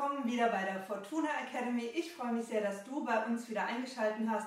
willkommen wieder bei der Fortuna Academy. Ich freue mich sehr, dass du bei uns wieder eingeschaltet hast.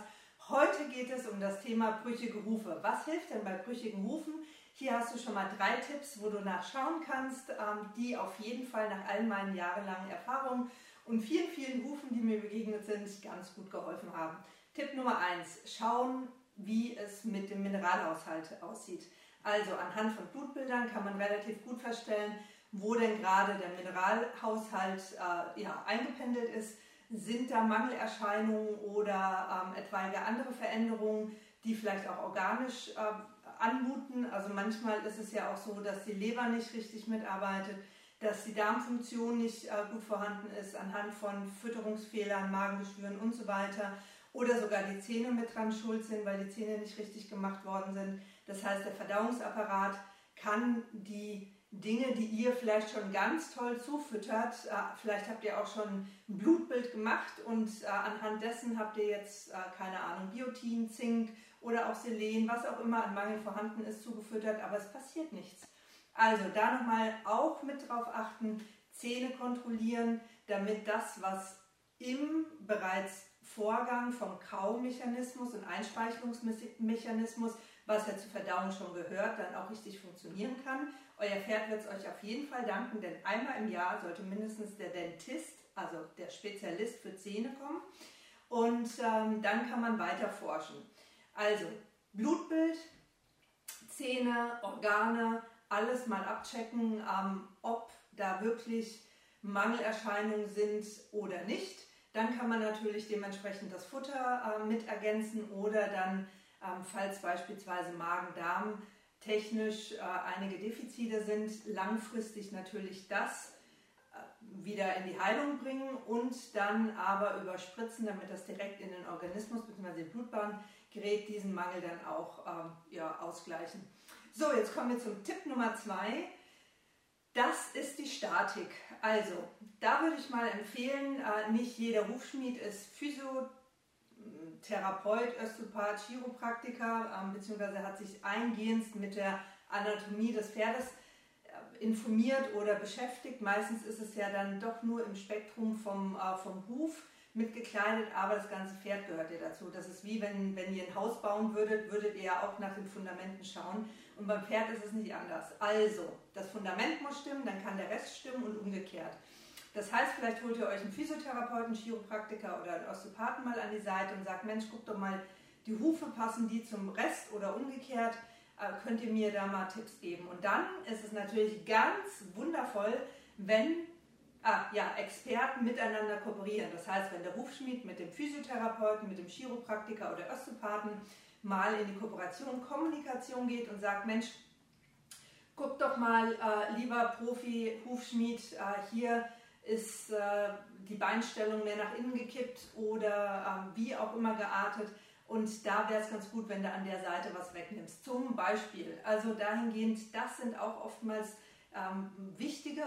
Heute geht es um das Thema brüchige Hufe. Was hilft denn bei brüchigen Hufen? Hier hast du schon mal drei Tipps, wo du nachschauen kannst, ähm, die auf jeden Fall nach all meinen jahrelangen Erfahrungen und vielen, vielen Hufen, die mir begegnet sind, ganz gut geholfen haben. Tipp Nummer eins: Schauen, wie es mit dem Mineralhaushalt aussieht. Also anhand von Blutbildern kann man relativ gut feststellen, wo denn gerade der Mineralhaushalt äh, ja, eingependelt ist. Sind da Mangelerscheinungen oder ähm, etwaige andere Veränderungen, die vielleicht auch organisch äh, anmuten? Also manchmal ist es ja auch so, dass die Leber nicht richtig mitarbeitet, dass die Darmfunktion nicht äh, gut vorhanden ist anhand von Fütterungsfehlern, Magengeschwüren und so weiter. Oder sogar die Zähne mit dran schuld sind, weil die Zähne nicht richtig gemacht worden sind. Das heißt, der Verdauungsapparat kann die Dinge, die ihr vielleicht schon ganz toll zufüttert. Äh, vielleicht habt ihr auch schon ein Blutbild gemacht und äh, anhand dessen habt ihr jetzt, äh, keine Ahnung, Biotin, Zink oder auch Selen, was auch immer an Mangel vorhanden ist, zugefüttert, aber es passiert nichts. Also da nochmal auch mit drauf achten, Zähne kontrollieren, damit das, was im bereits Vorgang vom Kaumechanismus und Einspeichelungsmechanismus, was ja zur Verdauung schon gehört, dann auch richtig funktionieren kann. Euer Pferd wird es euch auf jeden Fall danken, denn einmal im Jahr sollte mindestens der Dentist, also der Spezialist für Zähne kommen. Und ähm, dann kann man weiter forschen. Also Blutbild, Zähne, Organe, alles mal abchecken, ähm, ob da wirklich Mangelerscheinungen sind oder nicht. Dann kann man natürlich dementsprechend das Futter äh, mit ergänzen oder dann, falls beispielsweise Magen-Darm technisch äh, einige Defizite sind, langfristig natürlich das äh, wieder in die Heilung bringen und dann aber überspritzen, damit das direkt in den Organismus bzw. die Blutbahn gerät, diesen Mangel dann auch ähm, ja, ausgleichen. So, jetzt kommen wir zum Tipp Nummer zwei. Das ist die Statik. Also, da würde ich mal empfehlen, äh, nicht jeder Hufschmied ist Physio Therapeut, Osteopath, Chiropraktiker, ähm, beziehungsweise hat sich eingehend mit der Anatomie des Pferdes äh, informiert oder beschäftigt. Meistens ist es ja dann doch nur im Spektrum vom, äh, vom Huf mitgekleidet, aber das ganze Pferd gehört ja dazu. Das ist wie wenn, wenn ihr ein Haus bauen würdet, würdet ihr ja auch nach den Fundamenten schauen. Und beim Pferd ist es nicht anders. Also, das Fundament muss stimmen, dann kann der Rest stimmen und umgekehrt. Das heißt, vielleicht holt ihr euch einen Physiotherapeuten, Chiropraktiker oder einen Osteopathen mal an die Seite und sagt, Mensch, guck doch mal, die Hufe passen die zum Rest oder umgekehrt, äh, könnt ihr mir da mal Tipps geben. Und dann ist es natürlich ganz wundervoll, wenn ah, ja, Experten miteinander kooperieren. Das heißt, wenn der Hufschmied mit dem Physiotherapeuten, mit dem Chiropraktiker oder Osteopathen mal in die Kooperation, Kommunikation geht und sagt, Mensch, guck doch mal, äh, lieber Profi, Hufschmied, äh, hier ist äh, die Beinstellung mehr nach innen gekippt oder äh, wie auch immer geartet. Und da wäre es ganz gut, wenn du an der Seite was wegnimmst. Zum Beispiel, also dahingehend, das sind auch oftmals ähm, wichtige,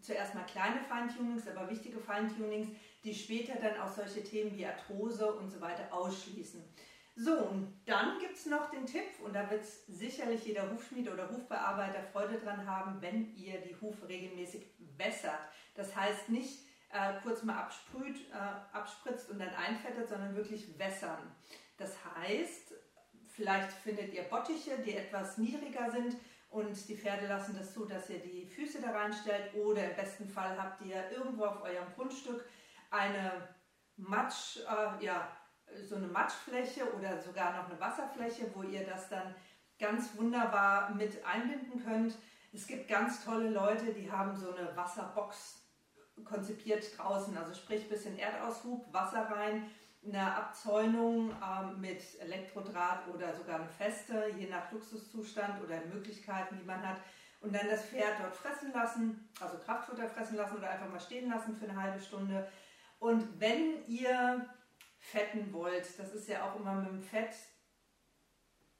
zuerst mal kleine Feintunings, aber wichtige Feintunings, die später dann auch solche Themen wie Arthrose und so weiter ausschließen. So, und dann gibt es noch den Tipp, und da wird sicherlich jeder Hufschmied oder Hufbearbeiter Freude dran haben, wenn ihr die Hufe regelmäßig wässert. Das heißt nicht äh, kurz mal absprüht, äh, abspritzt und dann einfettet, sondern wirklich wässern. Das heißt, vielleicht findet ihr Bottiche, die etwas niedriger sind und die Pferde lassen das zu, dass ihr die Füße da reinstellt oder im besten Fall habt ihr irgendwo auf eurem Grundstück eine Matsch, äh, ja, so eine Matschfläche oder sogar noch eine Wasserfläche, wo ihr das dann ganz wunderbar mit einbinden könnt. Es gibt ganz tolle Leute, die haben so eine Wasserbox konzipiert draußen, also sprich bisschen Erdaushub, Wasser rein, eine Abzäunung ähm, mit Elektrodraht oder sogar eine feste, je nach Luxuszustand oder Möglichkeiten, die man hat. Und dann das Pferd dort fressen lassen, also Kraftfutter fressen lassen oder einfach mal stehen lassen für eine halbe Stunde. Und wenn ihr fetten wollt, das ist ja auch immer mit dem Fett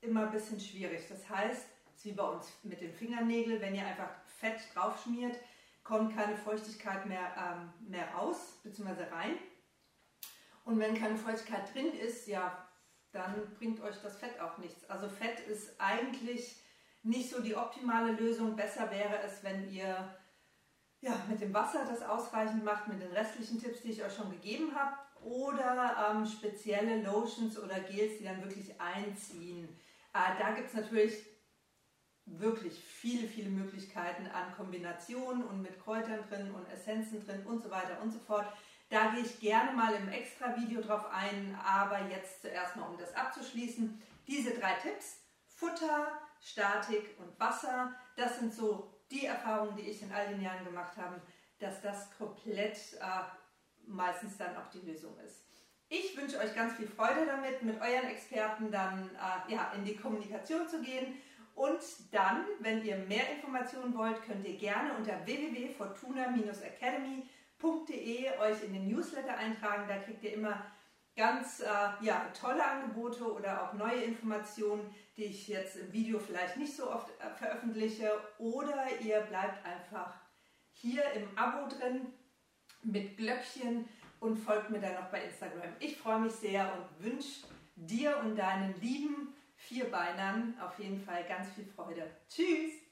immer ein bisschen schwierig. Das heißt, es ist wie bei uns mit den Fingernägeln, wenn ihr einfach Fett draufschmiert, kommt keine Feuchtigkeit mehr, ähm, mehr raus bzw. rein. Und wenn keine Feuchtigkeit drin ist, ja, dann bringt euch das Fett auch nichts. Also Fett ist eigentlich nicht so die optimale Lösung. Besser wäre es, wenn ihr ja, mit dem Wasser das ausreichend macht, mit den restlichen Tipps, die ich euch schon gegeben habe, oder ähm, spezielle Lotions oder Gels, die dann wirklich einziehen. Äh, da gibt es natürlich wirklich viele, viele Möglichkeiten an Kombinationen und mit Kräutern drin und Essenzen drin und so weiter und so fort. Da gehe ich gerne mal im extra Video drauf ein, aber jetzt zuerst mal, um das abzuschließen, diese drei Tipps, Futter, Statik und Wasser, das sind so die Erfahrungen, die ich in all den Jahren gemacht habe, dass das komplett äh, meistens dann auch die Lösung ist. Ich wünsche euch ganz viel Freude damit, mit euren Experten dann äh, ja, in die Kommunikation zu gehen. Und dann, wenn ihr mehr Informationen wollt, könnt ihr gerne unter www.fortuna-academy.de euch in den Newsletter eintragen. Da kriegt ihr immer ganz äh, ja, tolle Angebote oder auch neue Informationen, die ich jetzt im Video vielleicht nicht so oft äh, veröffentliche. Oder ihr bleibt einfach hier im Abo drin mit Glöckchen und folgt mir dann noch bei Instagram. Ich freue mich sehr und wünsche dir und deinen lieben Vierbeinern auf jeden Fall ganz viel Freude. Tschüss!